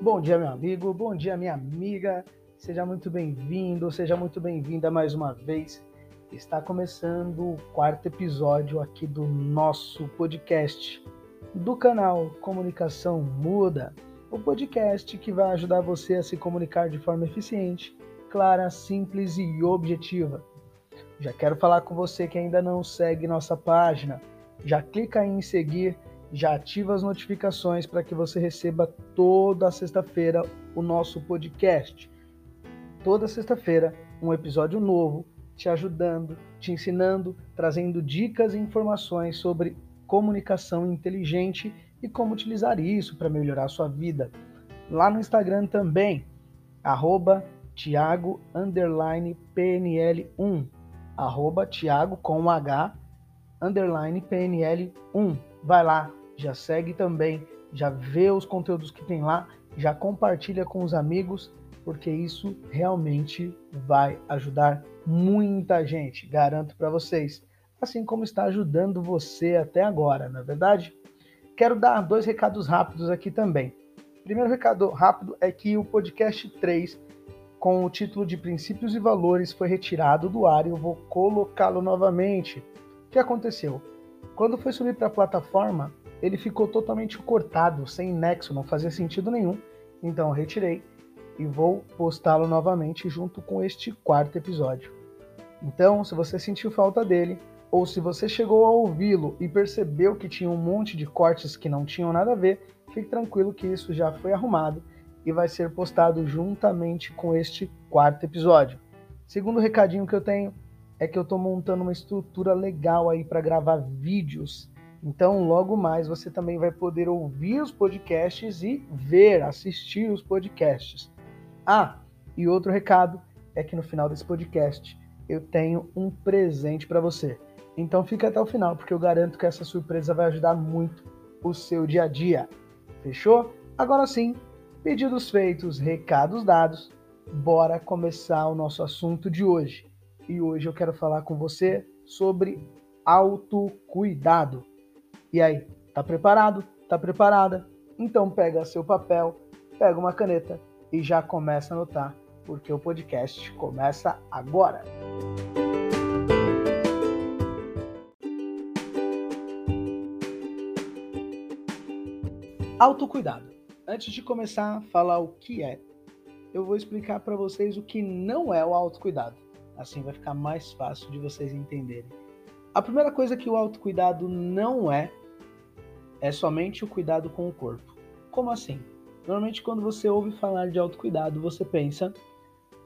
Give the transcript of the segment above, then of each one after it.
Bom dia, meu amigo, bom dia, minha amiga. Seja muito bem-vindo, seja muito bem-vinda mais uma vez. Está começando o quarto episódio aqui do nosso podcast do canal Comunicação Muda, o podcast que vai ajudar você a se comunicar de forma eficiente, clara, simples e objetiva. Já quero falar com você que ainda não segue nossa página. Já clica em seguir, já ativa as notificações para que você receba toda sexta-feira o nosso podcast toda sexta-feira um episódio novo te ajudando, te ensinando, trazendo dicas e informações sobre comunicação inteligente e como utilizar isso para melhorar a sua vida. Lá no Instagram também, arroba Thiago PNL1, arroba Thiago com H underline PNL1. Vai lá, já segue também, já vê os conteúdos que tem lá, já compartilha com os amigos porque isso realmente vai ajudar muita gente, garanto para vocês, assim como está ajudando você até agora, na é verdade? Quero dar dois recados rápidos aqui também. Primeiro recado rápido é que o podcast 3, com o título de Princípios e Valores, foi retirado do ar e eu vou colocá-lo novamente. O que aconteceu? Quando foi subir para a plataforma, ele ficou totalmente cortado, sem nexo, não fazia sentido nenhum. Então eu retirei e vou postá-lo novamente junto com este quarto episódio. Então, se você sentiu falta dele, ou se você chegou a ouvi-lo e percebeu que tinha um monte de cortes que não tinham nada a ver, fique tranquilo que isso já foi arrumado e vai ser postado juntamente com este quarto episódio. Segundo recadinho que eu tenho é que eu estou montando uma estrutura legal aí para gravar vídeos. Então, logo mais você também vai poder ouvir os podcasts e ver, assistir os podcasts. Ah, e outro recado é que no final desse podcast eu tenho um presente para você. Então fica até o final, porque eu garanto que essa surpresa vai ajudar muito o seu dia a dia. Fechou? Agora sim, pedidos feitos, recados dados, bora começar o nosso assunto de hoje. E hoje eu quero falar com você sobre autocuidado. E aí, tá preparado? Tá preparada? Então pega seu papel, pega uma caneta e já começa a anotar, porque o podcast começa agora. Autocuidado. Antes de começar a falar o que é, eu vou explicar para vocês o que não é o autocuidado. Assim vai ficar mais fácil de vocês entenderem. A primeira coisa que o autocuidado não é é somente o cuidado com o corpo. Como assim? Normalmente, quando você ouve falar de autocuidado, você pensa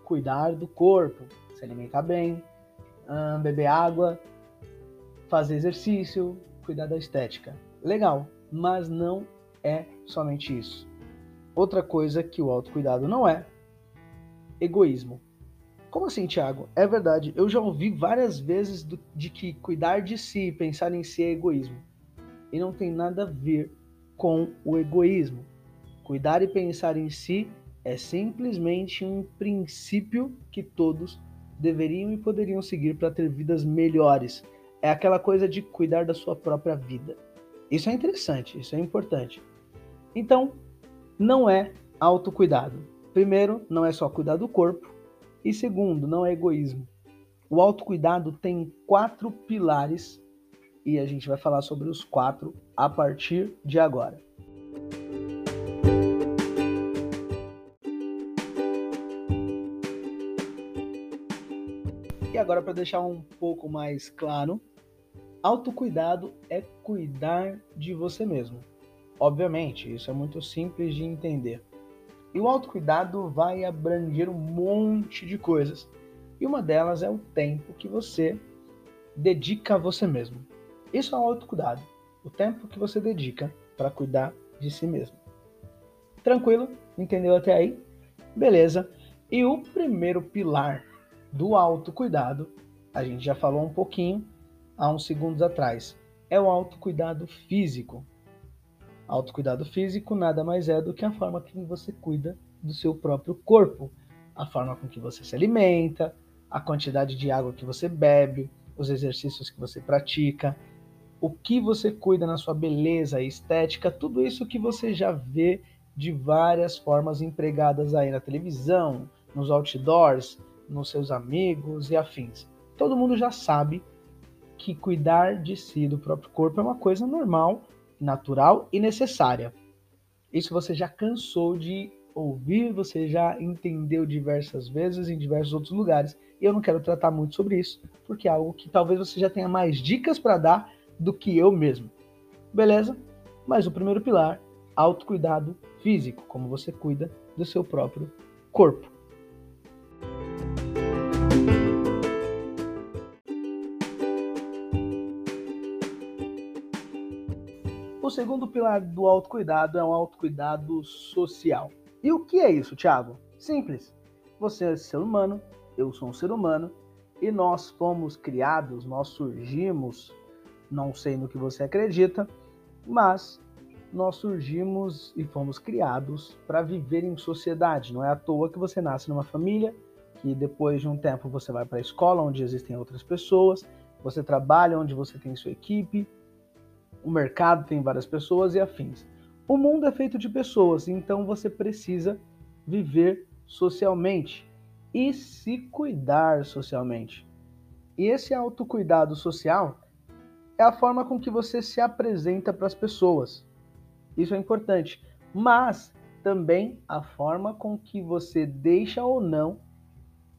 cuidar do corpo, se alimentar bem, beber água, fazer exercício, cuidar da estética. Legal, mas não é somente isso. Outra coisa que o autocuidado não é egoísmo. Como assim, Thiago? É verdade, eu já ouvi várias vezes do, de que cuidar de si, pensar em si é egoísmo. E não tem nada a ver com o egoísmo. Cuidar e pensar em si é simplesmente um princípio que todos deveriam e poderiam seguir para ter vidas melhores. É aquela coisa de cuidar da sua própria vida. Isso é interessante, isso é importante. Então, não é autocuidado. Primeiro, não é só cuidar do corpo. E segundo, não é egoísmo. O autocuidado tem quatro pilares e a gente vai falar sobre os quatro a partir de agora. agora para deixar um pouco mais claro, autocuidado é cuidar de você mesmo. Obviamente, isso é muito simples de entender. E o autocuidado vai abranger um monte de coisas. E uma delas é o tempo que você dedica a você mesmo. Isso é o autocuidado. O tempo que você dedica para cuidar de si mesmo. Tranquilo? Entendeu até aí? Beleza. E o primeiro pilar do autocuidado, a gente já falou um pouquinho há uns segundos atrás. É o autocuidado físico. Autocuidado físico nada mais é do que a forma que você cuida do seu próprio corpo, a forma com que você se alimenta, a quantidade de água que você bebe, os exercícios que você pratica, o que você cuida na sua beleza estética, tudo isso que você já vê de várias formas empregadas aí na televisão, nos outdoors, nos seus amigos e afins. Todo mundo já sabe que cuidar de si, do próprio corpo, é uma coisa normal, natural e necessária. Isso você já cansou de ouvir, você já entendeu diversas vezes em diversos outros lugares. E eu não quero tratar muito sobre isso, porque é algo que talvez você já tenha mais dicas para dar do que eu mesmo. Beleza? Mas o primeiro pilar, autocuidado físico, como você cuida do seu próprio corpo. O segundo pilar do autocuidado é um autocuidado social. E o que é isso, Thiago? Simples. Você é ser humano, eu sou um ser humano, e nós fomos criados, nós surgimos, não sei no que você acredita, mas nós surgimos e fomos criados para viver em sociedade. Não é à toa que você nasce numa família, que depois de um tempo você vai para a escola onde existem outras pessoas, você trabalha onde você tem sua equipe, o mercado tem várias pessoas e afins. O mundo é feito de pessoas, então você precisa viver socialmente e se cuidar socialmente. E esse autocuidado social é a forma com que você se apresenta para as pessoas. Isso é importante. Mas também a forma com que você deixa ou não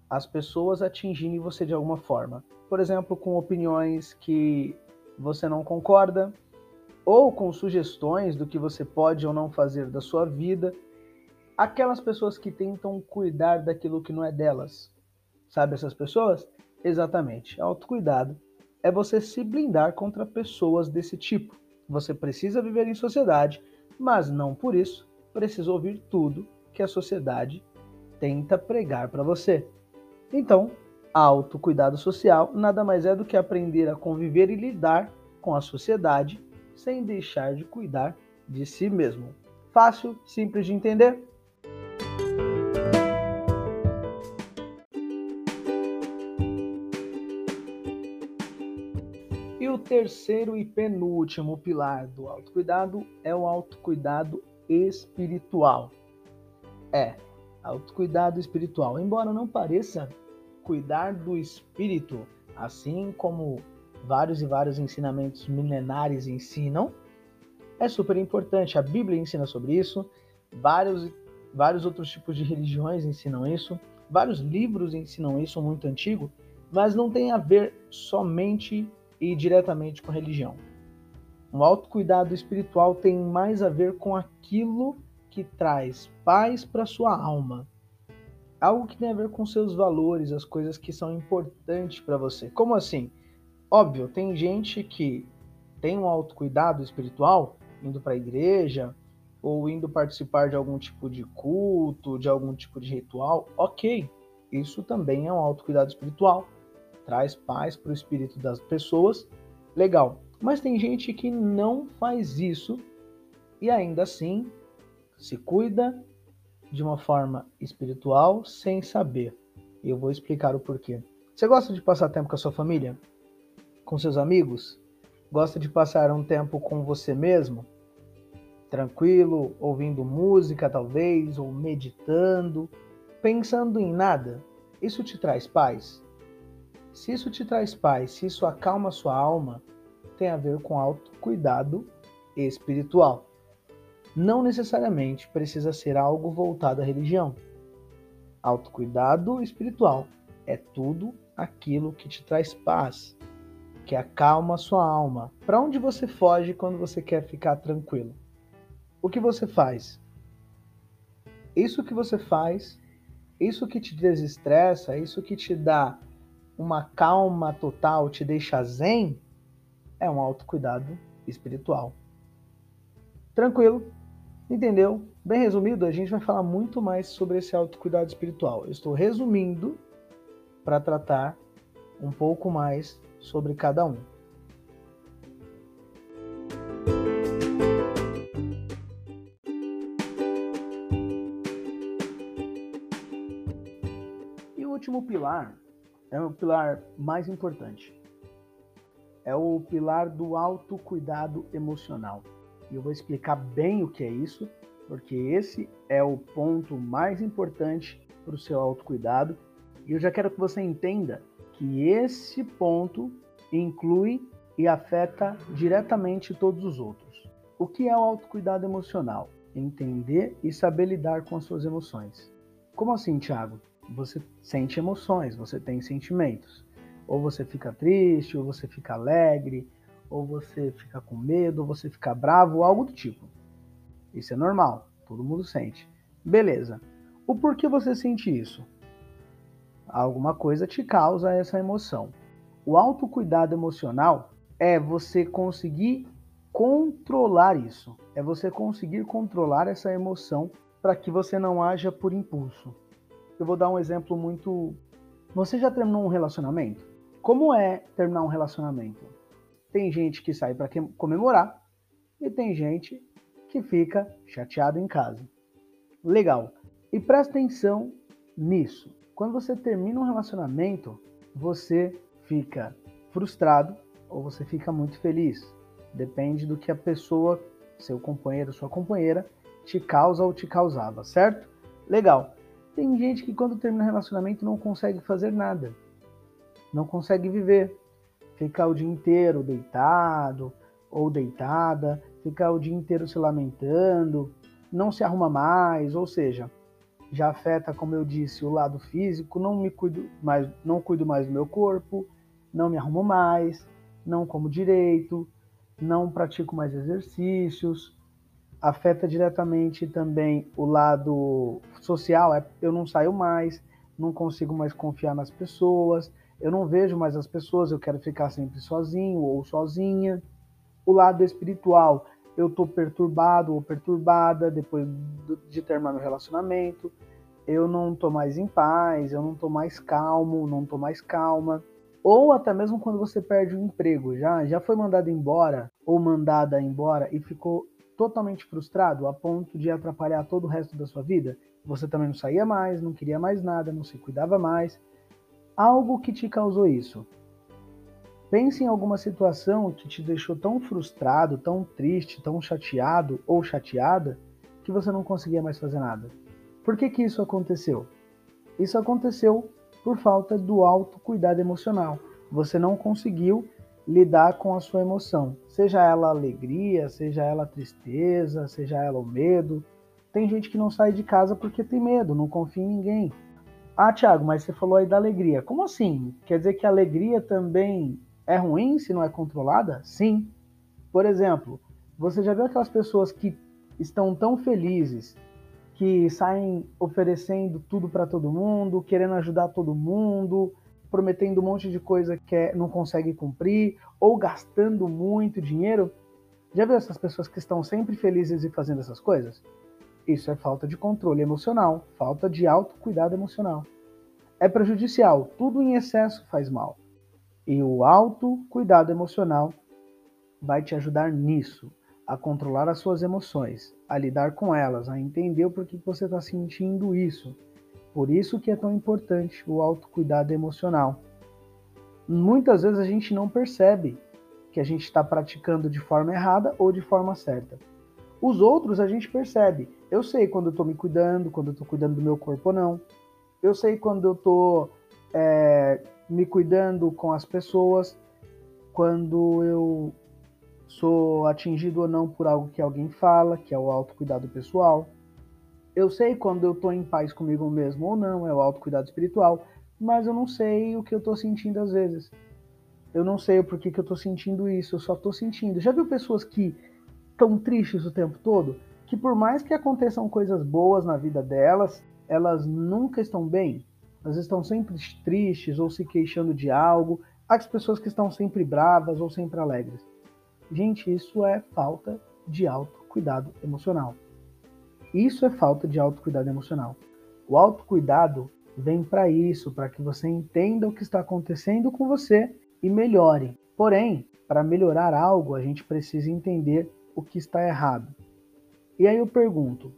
as pessoas atingirem você de alguma forma. Por exemplo, com opiniões que você não concorda, ou com sugestões do que você pode ou não fazer da sua vida. Aquelas pessoas que tentam cuidar daquilo que não é delas. Sabe essas pessoas? Exatamente. Autocuidado é você se blindar contra pessoas desse tipo. Você precisa viver em sociedade, mas não por isso precisa ouvir tudo que a sociedade tenta pregar para você. Então, autocuidado social nada mais é do que aprender a conviver e lidar com a sociedade sem deixar de cuidar de si mesmo. Fácil, simples de entender? Terceiro e penúltimo pilar do autocuidado é o autocuidado espiritual. É, autocuidado espiritual. Embora não pareça cuidar do espírito, assim como vários e vários ensinamentos milenares ensinam, é super importante. A Bíblia ensina sobre isso, vários, vários outros tipos de religiões ensinam isso, vários livros ensinam isso, muito antigo, mas não tem a ver somente e diretamente com religião. O autocuidado espiritual tem mais a ver com aquilo que traz paz para sua alma. Algo que tem a ver com seus valores, as coisas que são importantes para você. Como assim? Óbvio, tem gente que tem um autocuidado espiritual, indo para a igreja, ou indo participar de algum tipo de culto, de algum tipo de ritual, ok. Isso também é um autocuidado espiritual. Traz paz para o espírito das pessoas, legal. Mas tem gente que não faz isso e ainda assim se cuida de uma forma espiritual sem saber. Eu vou explicar o porquê. Você gosta de passar tempo com a sua família? com seus amigos? Gosta de passar um tempo com você mesmo? Tranquilo, ouvindo música talvez, ou meditando, pensando em nada? Isso te traz paz? Se isso te traz paz, se isso acalma sua alma, tem a ver com autocuidado espiritual. Não necessariamente precisa ser algo voltado à religião. Autocuidado espiritual é tudo aquilo que te traz paz, que acalma sua alma. Para onde você foge quando você quer ficar tranquilo? O que você faz? Isso que você faz, isso que te desestressa, isso que te dá uma calma total, te deixa zen, é um autocuidado espiritual. Tranquilo? Entendeu? Bem resumido, a gente vai falar muito mais sobre esse autocuidado espiritual. Eu estou resumindo para tratar um pouco mais sobre cada um. E o último pilar é o pilar mais importante. É o pilar do autocuidado emocional. E eu vou explicar bem o que é isso. porque esse é o ponto mais importante para o seu autocuidado. E eu já quero que você entenda que esse ponto inclui e afeta diretamente todos os outros. O que é o autocuidado emocional? Entender e saber lidar com as suas emoções. Como assim, Thiago? Você sente emoções, você tem sentimentos. Ou você fica triste, ou você fica alegre, ou você fica com medo, ou você fica bravo, algo do tipo. Isso é normal, todo mundo sente. Beleza. O porquê você sente isso? Alguma coisa te causa essa emoção. O autocuidado emocional é você conseguir controlar isso. É você conseguir controlar essa emoção para que você não haja por impulso. Eu vou dar um exemplo muito. Você já terminou um relacionamento? Como é terminar um relacionamento? Tem gente que sai para comemorar e tem gente que fica chateado em casa. Legal. E presta atenção nisso. Quando você termina um relacionamento, você fica frustrado ou você fica muito feliz. Depende do que a pessoa, seu companheiro, sua companheira, te causa ou te causava, certo? Legal. Tem gente que quando termina o relacionamento não consegue fazer nada. Não consegue viver. Fica o dia inteiro deitado ou deitada, fica o dia inteiro se lamentando, não se arruma mais, ou seja, já afeta, como eu disse, o lado físico, não me cuido mais, não cuido mais do meu corpo, não me arrumo mais, não como direito, não pratico mais exercícios, afeta diretamente também o lado social, é, eu não saio mais, não consigo mais confiar nas pessoas, eu não vejo mais as pessoas, eu quero ficar sempre sozinho ou sozinha. O lado espiritual, eu estou perturbado ou perturbada depois de terminar meu relacionamento, eu não estou mais em paz, eu não estou mais calmo, não estou mais calma ou até mesmo quando você perde o emprego, já já foi mandado embora ou mandada embora e ficou totalmente frustrado a ponto de atrapalhar todo o resto da sua vida, você também não saía mais, não queria mais nada, não se cuidava mais. Algo que te causou isso. Pense em alguma situação que te deixou tão frustrado, tão triste, tão chateado ou chateada que você não conseguia mais fazer nada. Por que que isso aconteceu? Isso aconteceu por falta do autocuidado emocional. Você não conseguiu lidar com a sua emoção, seja ela alegria, seja ela tristeza, seja ela o medo. Tem gente que não sai de casa porque tem medo, não confia em ninguém. Ah, Thiago, mas você falou aí da alegria. Como assim? Quer dizer que a alegria também é ruim se não é controlada? Sim. Por exemplo, você já viu aquelas pessoas que estão tão felizes que saem oferecendo tudo para todo mundo, querendo ajudar todo mundo, prometendo um monte de coisa que é, não consegue cumprir, ou gastando muito dinheiro. Já viu essas pessoas que estão sempre felizes e fazendo essas coisas? Isso é falta de controle emocional, falta de autocuidado emocional. É prejudicial, tudo em excesso faz mal. E o autocuidado emocional vai te ajudar nisso a controlar as suas emoções, a lidar com elas, a entender o porquê você está sentindo isso. Por isso que é tão importante o autocuidado emocional. Muitas vezes a gente não percebe que a gente está praticando de forma errada ou de forma certa. Os outros a gente percebe. Eu sei quando eu estou me cuidando, quando eu estou cuidando do meu corpo ou não. Eu sei quando eu estou é, me cuidando com as pessoas, quando eu sou atingido ou não por algo que alguém fala, que é o autocuidado pessoal. Eu sei quando eu estou em paz comigo mesmo ou não, é o autocuidado espiritual, mas eu não sei o que eu estou sentindo às vezes. Eu não sei o porquê que eu estou sentindo isso, eu só estou sentindo. Já viu pessoas que estão tristes o tempo todo? Que por mais que aconteçam coisas boas na vida delas, elas nunca estão bem. Elas estão sempre tristes ou se queixando de algo. Há as pessoas que estão sempre bravas ou sempre alegres. Gente, isso é falta de autocuidado emocional. Isso é falta de autocuidado emocional. O autocuidado vem para isso, para que você entenda o que está acontecendo com você e melhore. Porém, para melhorar algo, a gente precisa entender o que está errado. E aí eu pergunto: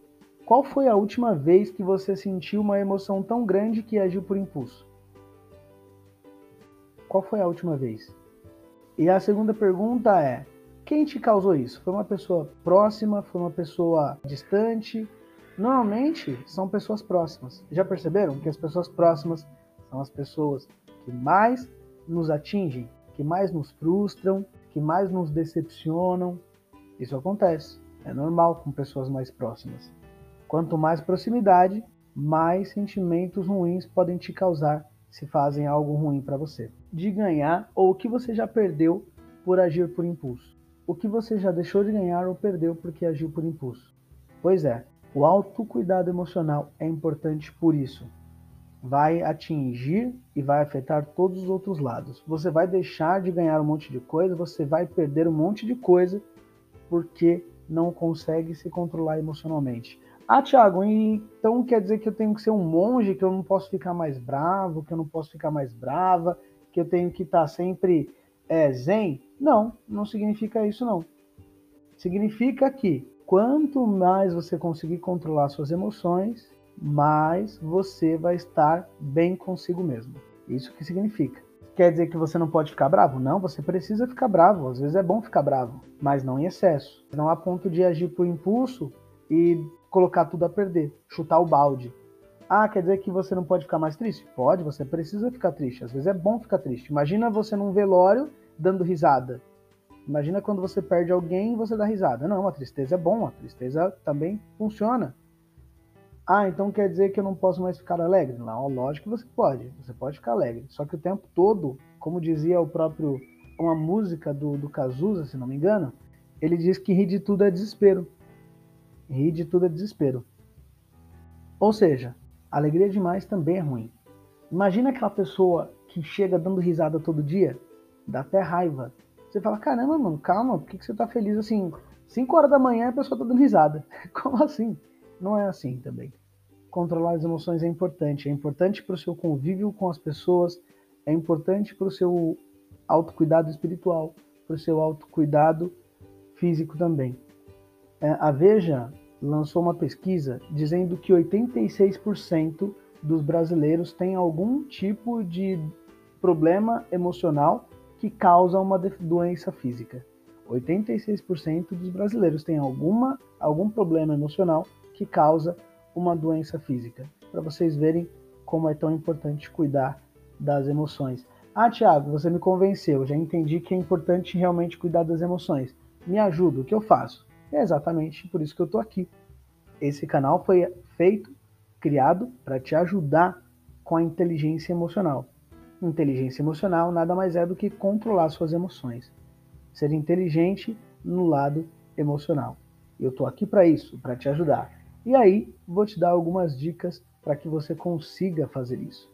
qual foi a última vez que você sentiu uma emoção tão grande que agiu por impulso? Qual foi a última vez? E a segunda pergunta é: Quem te causou isso? Foi uma pessoa próxima? Foi uma pessoa distante? Normalmente são pessoas próximas. Já perceberam que as pessoas próximas são as pessoas que mais nos atingem, que mais nos frustram, que mais nos decepcionam? Isso acontece. É normal com pessoas mais próximas. Quanto mais proximidade, mais sentimentos ruins podem te causar se fazem algo ruim para você. De ganhar ou o que você já perdeu por agir por impulso o que você já deixou de ganhar ou perdeu porque agiu por impulso. Pois é, o autocuidado emocional é importante por isso. Vai atingir e vai afetar todos os outros lados. Você vai deixar de ganhar um monte de coisa, você vai perder um monte de coisa porque não consegue se controlar emocionalmente. Ah, Thiago, então quer dizer que eu tenho que ser um monge, que eu não posso ficar mais bravo, que eu não posso ficar mais brava, que eu tenho que estar sempre é, zen? Não, não significa isso não. Significa que quanto mais você conseguir controlar suas emoções, mais você vai estar bem consigo mesmo. Isso que significa. Quer dizer que você não pode ficar bravo? Não, você precisa ficar bravo. Às vezes é bom ficar bravo, mas não em excesso. Não a ponto de agir por impulso e colocar tudo a perder, chutar o balde. Ah, quer dizer que você não pode ficar mais triste? Pode, você precisa ficar triste. Às vezes é bom ficar triste. Imagina você num velório dando risada. Imagina quando você perde alguém e você dá risada. Não, a tristeza é bom, a tristeza também funciona. Ah, então quer dizer que eu não posso mais ficar alegre? Não, lógico que você pode. Você pode ficar alegre. Só que o tempo todo, como dizia o próprio uma música do, do Cazuza, se não me engano, ele diz que rir de tudo é desespero. Rir de tudo é desespero. Ou seja, alegria demais também é ruim. Imagina aquela pessoa que chega dando risada todo dia dá até raiva. Você fala, caramba, mano, calma, por que, que você tá feliz assim? 5 horas da manhã a pessoa tá dando risada. Como assim? Não é assim também. Controlar as emoções é importante. É importante para o seu convívio com as pessoas, é importante para o seu autocuidado espiritual, para o seu autocuidado físico também. É, a Veja lançou uma pesquisa dizendo que 86% dos brasileiros têm algum tipo de problema emocional que causa uma doença física. 86% dos brasileiros têm alguma, algum problema emocional que causa uma doença física. Para vocês verem como é tão importante cuidar das emoções. Ah, Thiago, você me convenceu, já entendi que é importante realmente cuidar das emoções. Me ajuda, o que eu faço? É exatamente por isso que eu estou aqui. Esse canal foi feito, criado para te ajudar com a inteligência emocional. Inteligência emocional nada mais é do que controlar suas emoções. Ser inteligente no lado emocional. Eu estou aqui para isso, para te ajudar. E aí, vou te dar algumas dicas para que você consiga fazer isso.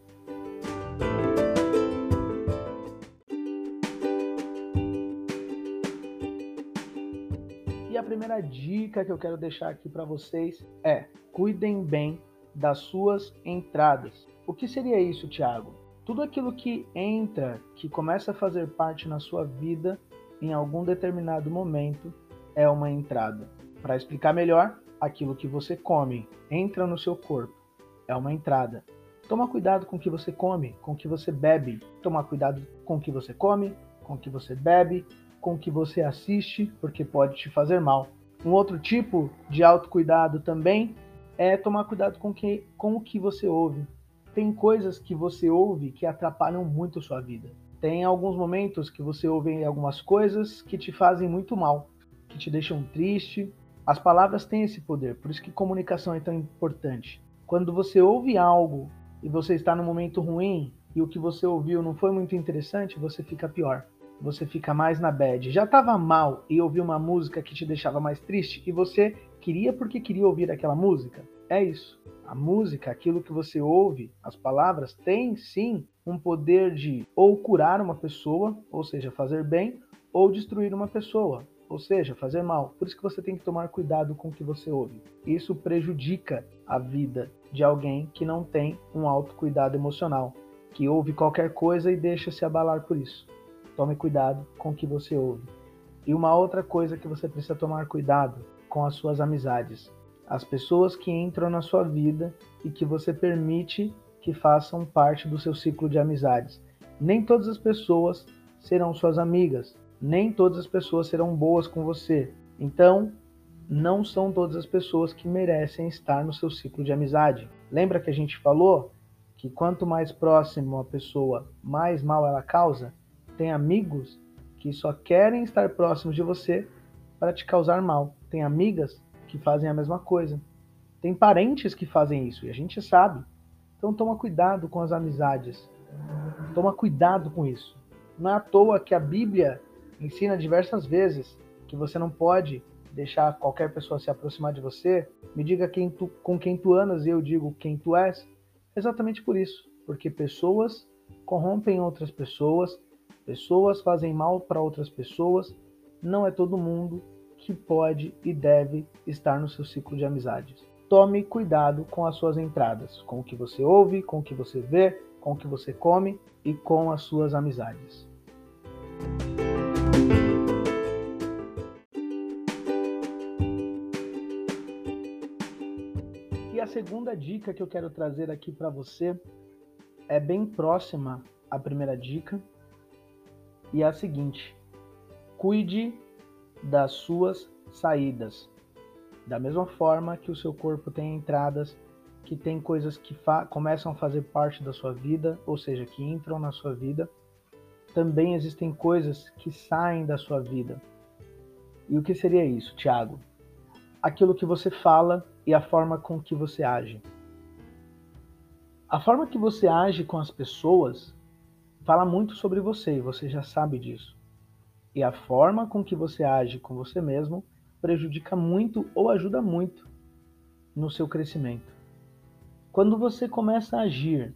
Primeira dica que eu quero deixar aqui para vocês é: cuidem bem das suas entradas. O que seria isso, Thiago? Tudo aquilo que entra, que começa a fazer parte na sua vida em algum determinado momento, é uma entrada. Para explicar melhor, aquilo que você come entra no seu corpo, é uma entrada. Toma cuidado com o que você come, com o que você bebe. Toma cuidado com o que você come, com o que você bebe, com o que você assiste, porque pode te fazer mal. Um outro tipo de autocuidado também é tomar cuidado com, que, com o que você ouve tem coisas que você ouve que atrapalham muito a sua vida. Tem alguns momentos que você ouve algumas coisas que te fazem muito mal, que te deixam triste. As palavras têm esse poder, por isso que comunicação é tão importante. Quando você ouve algo e você está num momento ruim e o que você ouviu não foi muito interessante, você fica pior. Você fica mais na bad. Já estava mal e ouviu uma música que te deixava mais triste e você queria porque queria ouvir aquela música? É isso. A música, aquilo que você ouve, as palavras, tem sim um poder de ou curar uma pessoa, ou seja, fazer bem, ou destruir uma pessoa, ou seja, fazer mal. Por isso que você tem que tomar cuidado com o que você ouve. Isso prejudica a vida de alguém que não tem um autocuidado emocional, que ouve qualquer coisa e deixa se abalar por isso. Tome cuidado com o que você ouve. E uma outra coisa que você precisa tomar cuidado com as suas amizades as pessoas que entram na sua vida e que você permite que façam parte do seu ciclo de amizades. Nem todas as pessoas serão suas amigas. Nem todas as pessoas serão boas com você. Então, não são todas as pessoas que merecem estar no seu ciclo de amizade. Lembra que a gente falou que quanto mais próximo a pessoa, mais mal ela causa? Tem amigos que só querem estar próximos de você para te causar mal. Tem amigas que fazem a mesma coisa. Tem parentes que fazem isso e a gente sabe. Então toma cuidado com as amizades. Toma cuidado com isso. Não é à toa que a Bíblia ensina diversas vezes que você não pode deixar qualquer pessoa se aproximar de você. Me diga quem tu, com quem tu andas e eu digo quem tu és. Exatamente por isso, porque pessoas corrompem outras pessoas, pessoas fazem mal para outras pessoas. Não é todo mundo que pode e deve estar no seu ciclo de amizades. Tome cuidado com as suas entradas, com o que você ouve, com o que você vê, com o que você come e com as suas amizades. E a segunda dica que eu quero trazer aqui para você é bem próxima à primeira dica e é a seguinte: cuide das suas saídas. Da mesma forma que o seu corpo tem entradas, que tem coisas que começam a fazer parte da sua vida, ou seja, que entram na sua vida, também existem coisas que saem da sua vida. E o que seria isso, Tiago? Aquilo que você fala e a forma com que você age. A forma que você age com as pessoas fala muito sobre você e você já sabe disso. E a forma com que você age com você mesmo prejudica muito ou ajuda muito no seu crescimento. Quando você começa a agir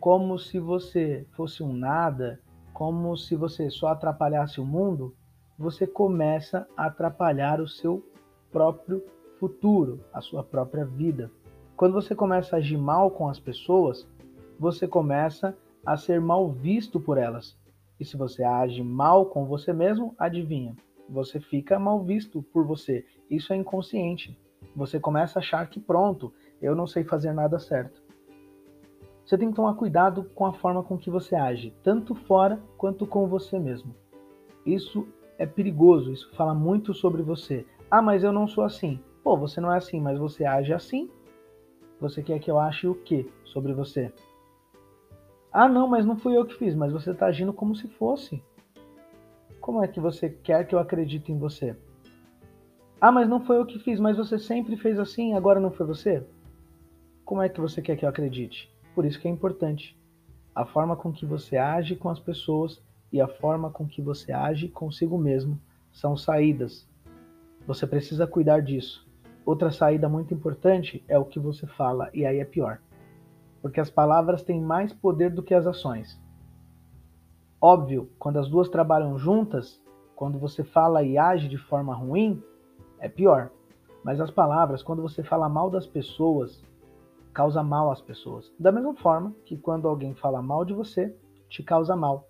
como se você fosse um nada, como se você só atrapalhasse o mundo, você começa a atrapalhar o seu próprio futuro, a sua própria vida. Quando você começa a agir mal com as pessoas, você começa a ser mal visto por elas. E se você age mal com você mesmo, adivinha? Você fica mal visto por você. Isso é inconsciente. Você começa a achar que pronto, eu não sei fazer nada certo. Você tem que tomar cuidado com a forma com que você age, tanto fora quanto com você mesmo. Isso é perigoso, isso fala muito sobre você. Ah, mas eu não sou assim. Pô, você não é assim, mas você age assim. Você quer que eu ache o que sobre você? Ah, não, mas não fui eu que fiz, mas você está agindo como se fosse. Como é que você quer que eu acredite em você? Ah, mas não foi eu que fiz, mas você sempre fez assim, agora não foi você? Como é que você quer que eu acredite? Por isso que é importante a forma com que você age com as pessoas e a forma com que você age consigo mesmo são saídas. Você precisa cuidar disso. Outra saída muito importante é o que você fala, e aí é pior porque as palavras têm mais poder do que as ações. Óbvio, quando as duas trabalham juntas, quando você fala e age de forma ruim, é pior. Mas as palavras, quando você fala mal das pessoas, causa mal às pessoas. Da mesma forma que quando alguém fala mal de você, te causa mal.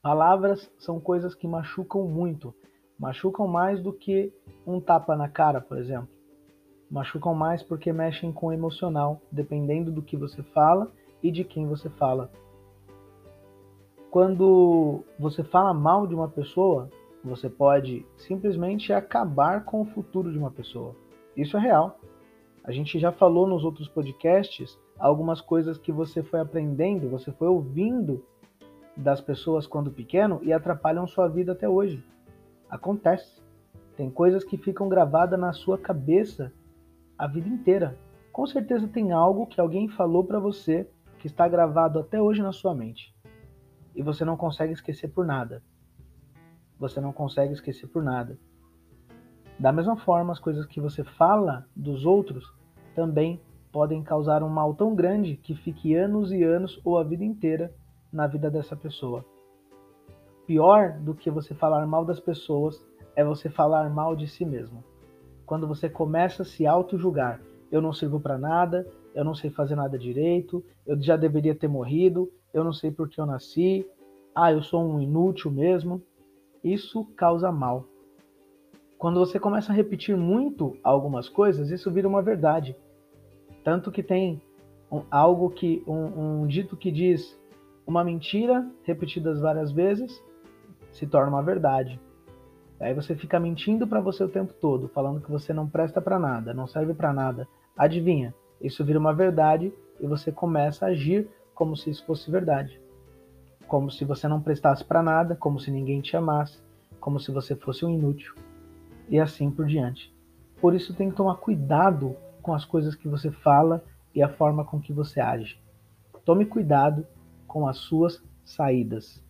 Palavras são coisas que machucam muito, machucam mais do que um tapa na cara, por exemplo machucam mais porque mexem com o emocional, dependendo do que você fala e de quem você fala. Quando você fala mal de uma pessoa, você pode simplesmente acabar com o futuro de uma pessoa. Isso é real. A gente já falou nos outros podcasts algumas coisas que você foi aprendendo, você foi ouvindo das pessoas quando pequeno e atrapalham sua vida até hoje. Acontece. Tem coisas que ficam gravadas na sua cabeça a vida inteira. Com certeza tem algo que alguém falou para você que está gravado até hoje na sua mente. E você não consegue esquecer por nada. Você não consegue esquecer por nada. Da mesma forma, as coisas que você fala dos outros também podem causar um mal tão grande que fique anos e anos ou a vida inteira na vida dessa pessoa. Pior do que você falar mal das pessoas é você falar mal de si mesmo quando você começa a se auto-julgar. Eu não sirvo para nada, eu não sei fazer nada direito, eu já deveria ter morrido, eu não sei por que eu nasci, ah, eu sou um inútil mesmo. Isso causa mal. Quando você começa a repetir muito algumas coisas, isso vira uma verdade. Tanto que tem um, algo que um, um dito que diz uma mentira repetidas várias vezes se torna uma verdade. Aí você fica mentindo para você o tempo todo, falando que você não presta para nada, não serve para nada. Adivinha? Isso vira uma verdade e você começa a agir como se isso fosse verdade. Como se você não prestasse para nada, como se ninguém te amasse, como se você fosse um inútil. E assim por diante. Por isso tem que tomar cuidado com as coisas que você fala e a forma com que você age. Tome cuidado com as suas saídas.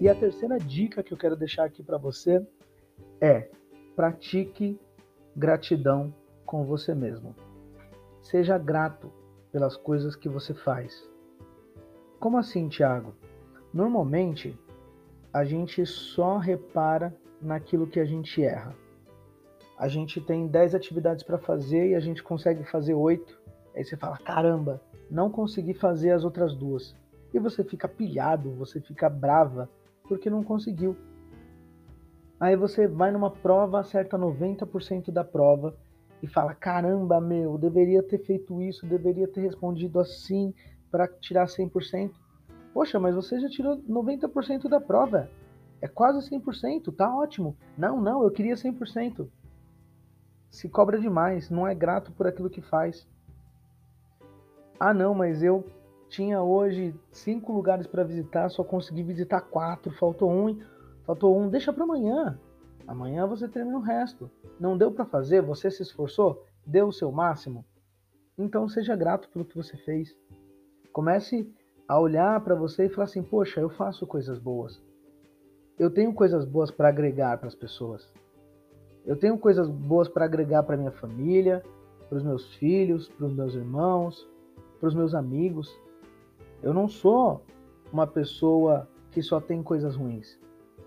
E a terceira dica que eu quero deixar aqui para você é: pratique gratidão com você mesmo. Seja grato pelas coisas que você faz. Como assim, Tiago? Normalmente, a gente só repara naquilo que a gente erra. A gente tem 10 atividades para fazer e a gente consegue fazer 8. Aí você fala: caramba, não consegui fazer as outras duas. E você fica pilhado, você fica brava porque não conseguiu. Aí você vai numa prova, acerta 90% da prova e fala: caramba, meu, deveria ter feito isso, deveria ter respondido assim para tirar 100%. Poxa, mas você já tirou 90% da prova. É quase 100%, tá ótimo. Não, não, eu queria 100%. Se cobra demais, não é grato por aquilo que faz. Ah, não, mas eu tinha hoje cinco lugares para visitar, só consegui visitar quatro, faltou um, faltou um, deixa para amanhã. Amanhã você termina o resto. Não deu para fazer, você se esforçou, deu o seu máximo. Então seja grato pelo que você fez. Comece a olhar para você e falar assim: poxa, eu faço coisas boas. Eu tenho coisas boas para agregar para as pessoas. Eu tenho coisas boas para agregar para minha família, para os meus filhos, para os meus irmãos, para os meus amigos. Eu não sou uma pessoa que só tem coisas ruins.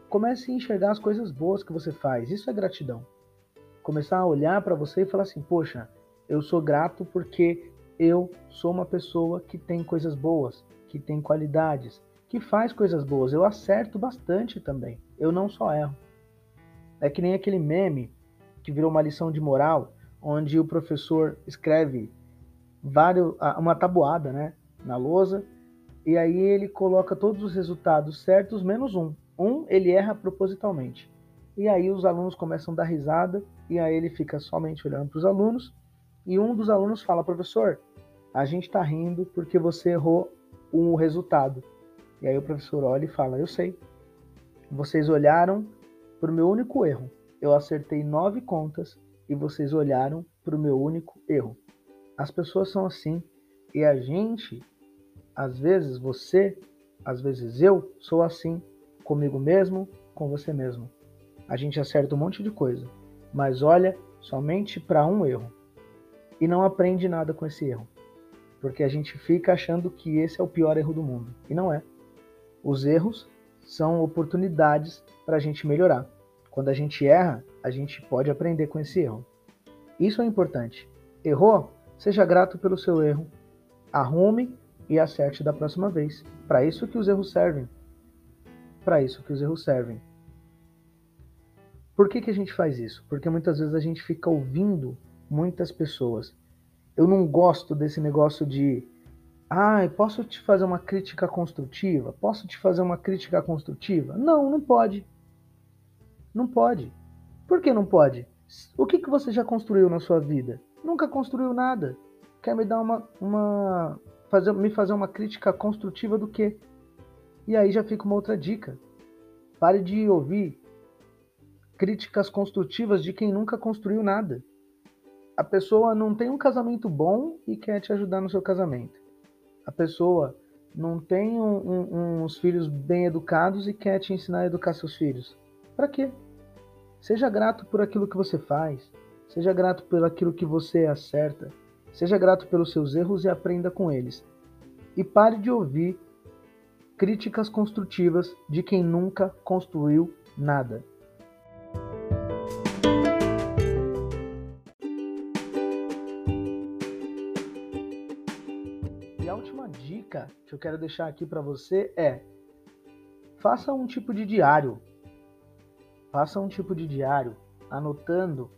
Comece a enxergar as coisas boas que você faz. Isso é gratidão. Começar a olhar para você e falar assim: poxa, eu sou grato porque eu sou uma pessoa que tem coisas boas que tem qualidades, que faz coisas boas. Eu acerto bastante também. Eu não só erro. É que nem aquele meme que virou uma lição de moral, onde o professor escreve vários, uma tabuada né, na lousa, e aí ele coloca todos os resultados certos menos um. Um ele erra propositalmente. E aí os alunos começam a dar risada, e aí ele fica somente olhando para os alunos, e um dos alunos fala, professor, a gente está rindo porque você errou o resultado. E aí o professor olha e fala: Eu sei. Vocês olharam para o meu único erro. Eu acertei nove contas e vocês olharam para o meu único erro. As pessoas são assim e a gente, às vezes você, às vezes eu, sou assim comigo mesmo, com você mesmo. A gente acerta um monte de coisa, mas olha somente para um erro e não aprende nada com esse erro porque a gente fica achando que esse é o pior erro do mundo. E não é. Os erros são oportunidades para a gente melhorar. Quando a gente erra, a gente pode aprender com esse erro. Isso é importante. Errou? Seja grato pelo seu erro. Arrume e acerte da próxima vez. Para isso que os erros servem. Para isso que os erros servem. Por que, que a gente faz isso? Porque muitas vezes a gente fica ouvindo muitas pessoas eu não gosto desse negócio de ah, posso te fazer uma crítica construtiva? Posso te fazer uma crítica construtiva? Não, não pode. Não pode. Por que não pode? O que, que você já construiu na sua vida? Nunca construiu nada. Quer me dar uma. uma fazer, me fazer uma crítica construtiva do quê? E aí já fica uma outra dica. Pare de ouvir críticas construtivas de quem nunca construiu nada a pessoa não tem um casamento bom e quer te ajudar no seu casamento. A pessoa não tem um, um, uns filhos bem educados e quer te ensinar a educar seus filhos. Para quê? Seja grato por aquilo que você faz. Seja grato pelo aquilo que você acerta. Seja grato pelos seus erros e aprenda com eles. E pare de ouvir críticas construtivas de quem nunca construiu nada. dica que eu quero deixar aqui para você é: faça um tipo de diário. Faça um tipo de diário anotando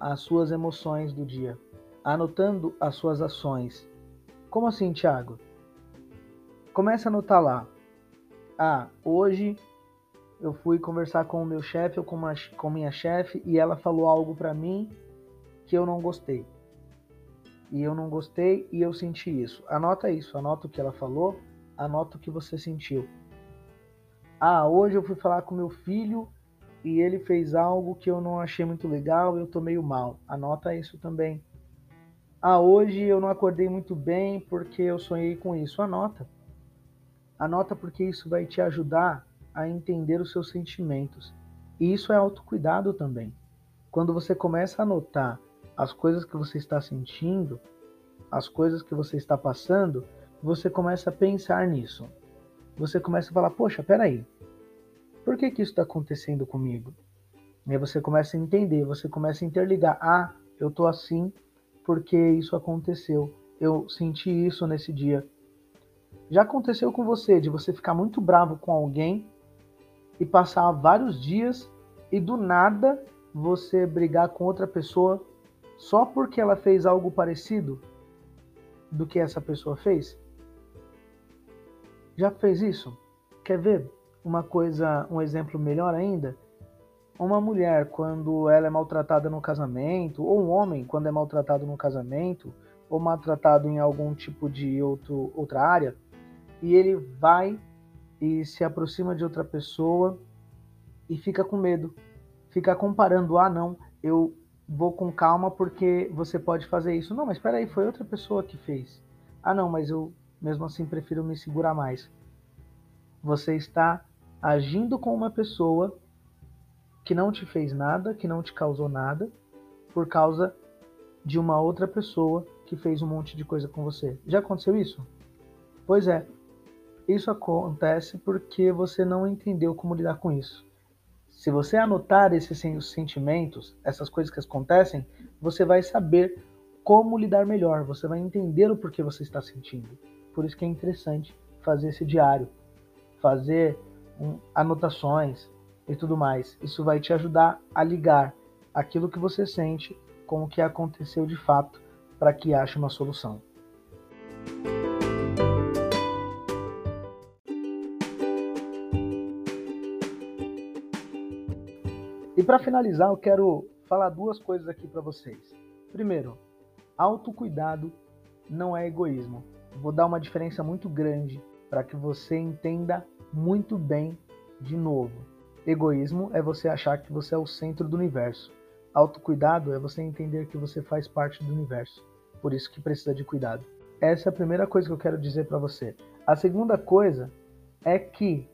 as suas emoções do dia, anotando as suas ações. Como assim, Thiago? Começa a anotar lá. Ah, hoje eu fui conversar com o meu chefe ou com, com minha chefe e ela falou algo para mim que eu não gostei. E eu não gostei e eu senti isso. Anota isso, anota o que ela falou, anota o que você sentiu. Ah, hoje eu fui falar com meu filho e ele fez algo que eu não achei muito legal, eu tô meio mal. Anota isso também. Ah, hoje eu não acordei muito bem porque eu sonhei com isso. Anota. Anota porque isso vai te ajudar a entender os seus sentimentos. E isso é autocuidado também. Quando você começa a anotar as coisas que você está sentindo, as coisas que você está passando, você começa a pensar nisso. Você começa a falar: Poxa, peraí, por que, que isso está acontecendo comigo? E aí você começa a entender, você começa a interligar: Ah, eu tô assim porque isso aconteceu. Eu senti isso nesse dia. Já aconteceu com você de você ficar muito bravo com alguém e passar vários dias e do nada você brigar com outra pessoa só porque ela fez algo parecido do que essa pessoa fez? Já fez isso? Quer ver uma coisa, um exemplo melhor ainda? Uma mulher quando ela é maltratada no casamento, ou um homem quando é maltratado no casamento, ou maltratado em algum tipo de outro, outra área, e ele vai e se aproxima de outra pessoa e fica com medo, fica comparando, ah não, eu vou com calma porque você pode fazer isso. Não, mas espera aí, foi outra pessoa que fez. Ah, não, mas eu mesmo assim prefiro me segurar mais. Você está agindo com uma pessoa que não te fez nada, que não te causou nada, por causa de uma outra pessoa que fez um monte de coisa com você. Já aconteceu isso? Pois é. Isso acontece porque você não entendeu como lidar com isso. Se você anotar esses sentimentos, essas coisas que acontecem, você vai saber como lidar melhor, você vai entender o porquê você está sentindo. Por isso que é interessante fazer esse diário, fazer um, anotações e tudo mais. Isso vai te ajudar a ligar aquilo que você sente com o que aconteceu de fato para que ache uma solução. E para finalizar, eu quero falar duas coisas aqui para vocês. Primeiro, autocuidado não é egoísmo. Vou dar uma diferença muito grande para que você entenda muito bem de novo. Egoísmo é você achar que você é o centro do universo. Autocuidado é você entender que você faz parte do universo. Por isso que precisa de cuidado. Essa é a primeira coisa que eu quero dizer para você. A segunda coisa é que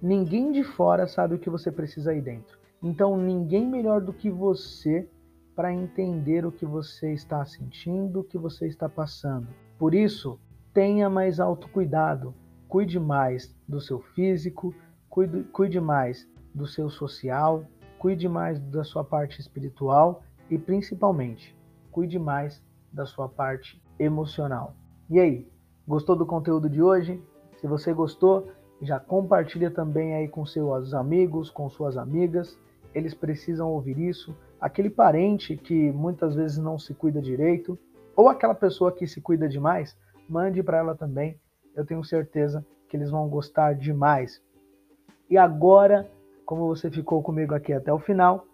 ninguém de fora sabe o que você precisa aí dentro. Então, ninguém melhor do que você para entender o que você está sentindo, o que você está passando. Por isso, tenha mais autocuidado, cuide mais do seu físico, cuide, cuide mais do seu social, cuide mais da sua parte espiritual e principalmente, cuide mais da sua parte emocional. E aí, gostou do conteúdo de hoje? Se você gostou, já compartilha também aí com seus amigos, com suas amigas eles precisam ouvir isso. Aquele parente que muitas vezes não se cuida direito, ou aquela pessoa que se cuida demais, mande para ela também. Eu tenho certeza que eles vão gostar demais. E agora, como você ficou comigo aqui até o final,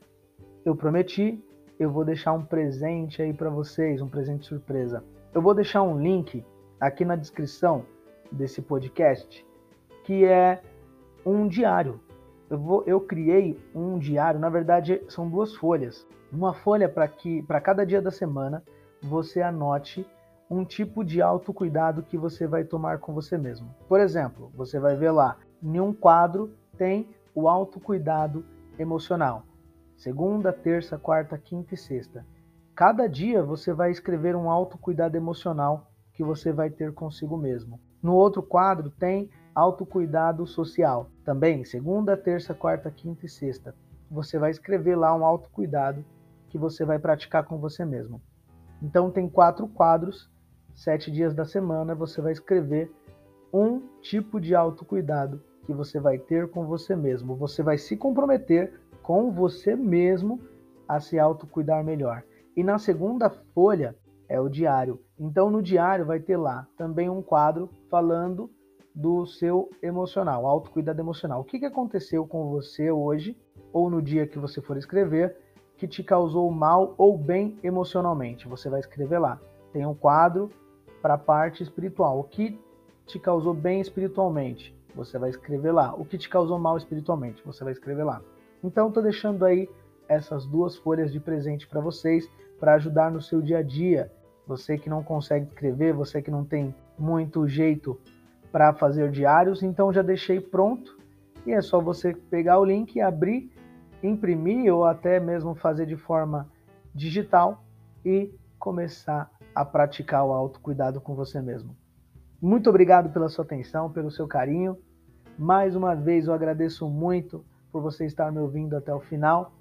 eu prometi, eu vou deixar um presente aí para vocês, um presente surpresa. Eu vou deixar um link aqui na descrição desse podcast, que é um diário eu, vou, eu criei um diário, na verdade são duas folhas. Uma folha para que para cada dia da semana você anote um tipo de autocuidado que você vai tomar com você mesmo. Por exemplo, você vai ver lá, em um quadro tem o autocuidado emocional. Segunda, terça, quarta, quinta e sexta. Cada dia você vai escrever um autocuidado emocional que você vai ter consigo mesmo. No outro quadro tem autocuidado social. Também, segunda, terça, quarta, quinta e sexta, você vai escrever lá um autocuidado que você vai praticar com você mesmo. Então tem quatro quadros, sete dias da semana, você vai escrever um tipo de autocuidado que você vai ter com você mesmo. Você vai se comprometer com você mesmo a se autocuidar melhor. E na segunda folha é o diário. Então no diário vai ter lá também um quadro falando do seu emocional, autocuidado emocional. O que, que aconteceu com você hoje ou no dia que você for escrever que te causou mal ou bem emocionalmente? Você vai escrever lá. Tem um quadro para a parte espiritual. O que te causou bem espiritualmente? Você vai escrever lá. O que te causou mal espiritualmente? Você vai escrever lá. Então estou deixando aí essas duas folhas de presente para vocês para ajudar no seu dia a dia você que não consegue escrever, você que não tem muito jeito para fazer diários, então já deixei pronto e é só você pegar o link, abrir, imprimir ou até mesmo fazer de forma digital e começar a praticar o autocuidado com você mesmo. Muito obrigado pela sua atenção, pelo seu carinho. Mais uma vez eu agradeço muito por você estar me ouvindo até o final.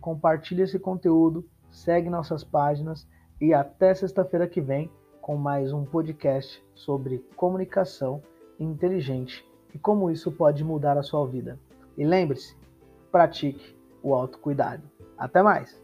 Compartilhe esse conteúdo, segue nossas páginas e até sexta-feira que vem com mais um podcast sobre comunicação inteligente e como isso pode mudar a sua vida. E lembre-se, pratique o autocuidado. Até mais!